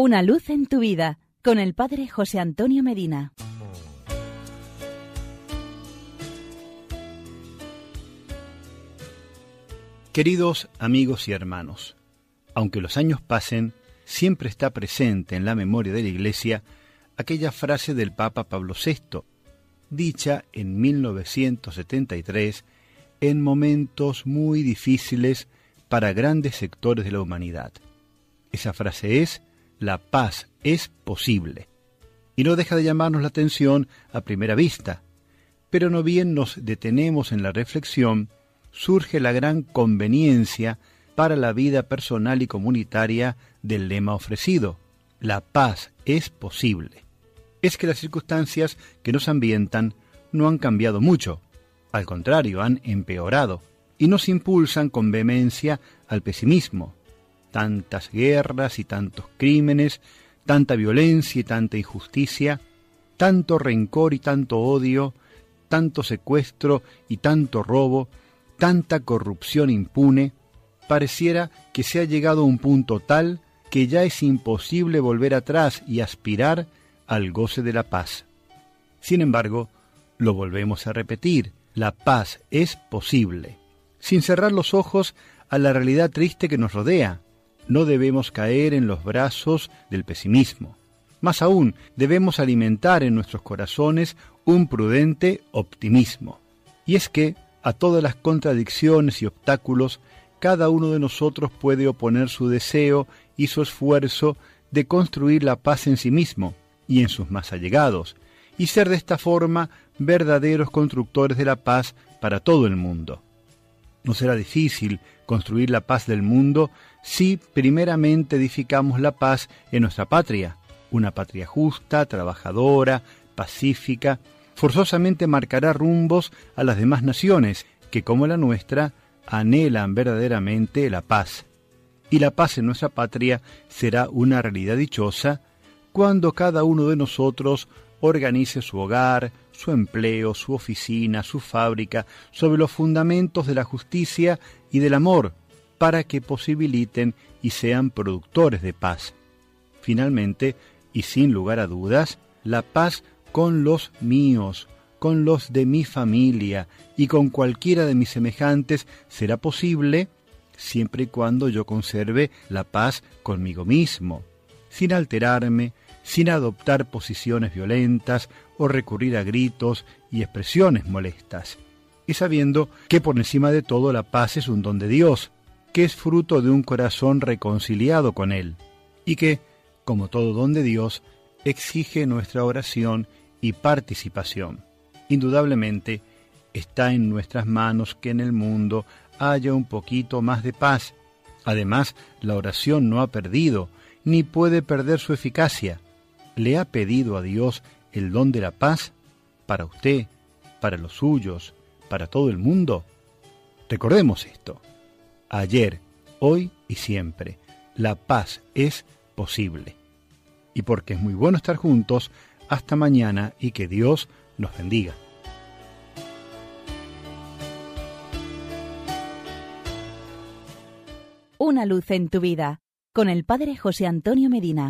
Una luz en tu vida con el Padre José Antonio Medina. Queridos amigos y hermanos, aunque los años pasen, siempre está presente en la memoria de la Iglesia aquella frase del Papa Pablo VI, dicha en 1973 en momentos muy difíciles para grandes sectores de la humanidad. Esa frase es, la paz es posible. Y no deja de llamarnos la atención a primera vista, pero no bien nos detenemos en la reflexión, surge la gran conveniencia para la vida personal y comunitaria del lema ofrecido, la paz es posible. Es que las circunstancias que nos ambientan no han cambiado mucho, al contrario, han empeorado y nos impulsan con vehemencia al pesimismo, tantas guerras y tantos crímenes, tanta violencia y tanta injusticia, tanto rencor y tanto odio, tanto secuestro y tanto robo, tanta corrupción impune, pareciera que se ha llegado a un punto tal que ya es imposible volver atrás y aspirar al goce de la paz. Sin embargo, lo volvemos a repetir, la paz es posible. Sin cerrar los ojos a la realidad triste que nos rodea, no debemos caer en los brazos del pesimismo. Más aún, debemos alimentar en nuestros corazones un prudente optimismo. Y es que, a todas las contradicciones y obstáculos, cada uno de nosotros puede oponer su deseo y su esfuerzo de construir la paz en sí mismo y en sus más allegados, y ser de esta forma verdaderos constructores de la paz para todo el mundo. No será difícil construir la paz del mundo si primeramente edificamos la paz en nuestra patria, una patria justa, trabajadora, pacífica, forzosamente marcará rumbos a las demás naciones que, como la nuestra, anhelan verdaderamente la paz. Y la paz en nuestra patria será una realidad dichosa cuando cada uno de nosotros organice su hogar, su empleo, su oficina, su fábrica, sobre los fundamentos de la justicia y del amor, para que posibiliten y sean productores de paz. Finalmente, y sin lugar a dudas, la paz con los míos, con los de mi familia y con cualquiera de mis semejantes será posible siempre y cuando yo conserve la paz conmigo mismo, sin alterarme, sin adoptar posiciones violentas o recurrir a gritos y expresiones molestas, y sabiendo que por encima de todo la paz es un don de Dios, que es fruto de un corazón reconciliado con Él, y que, como todo don de Dios, exige nuestra oración y participación. Indudablemente, está en nuestras manos que en el mundo haya un poquito más de paz. Además, la oración no ha perdido, ni puede perder su eficacia le ha pedido a Dios el don de la paz para usted, para los suyos, para todo el mundo? Recordemos esto. Ayer, hoy y siempre, la paz es posible. Y porque es muy bueno estar juntos, hasta mañana y que Dios nos bendiga. Una luz en tu vida con el Padre José Antonio Medina.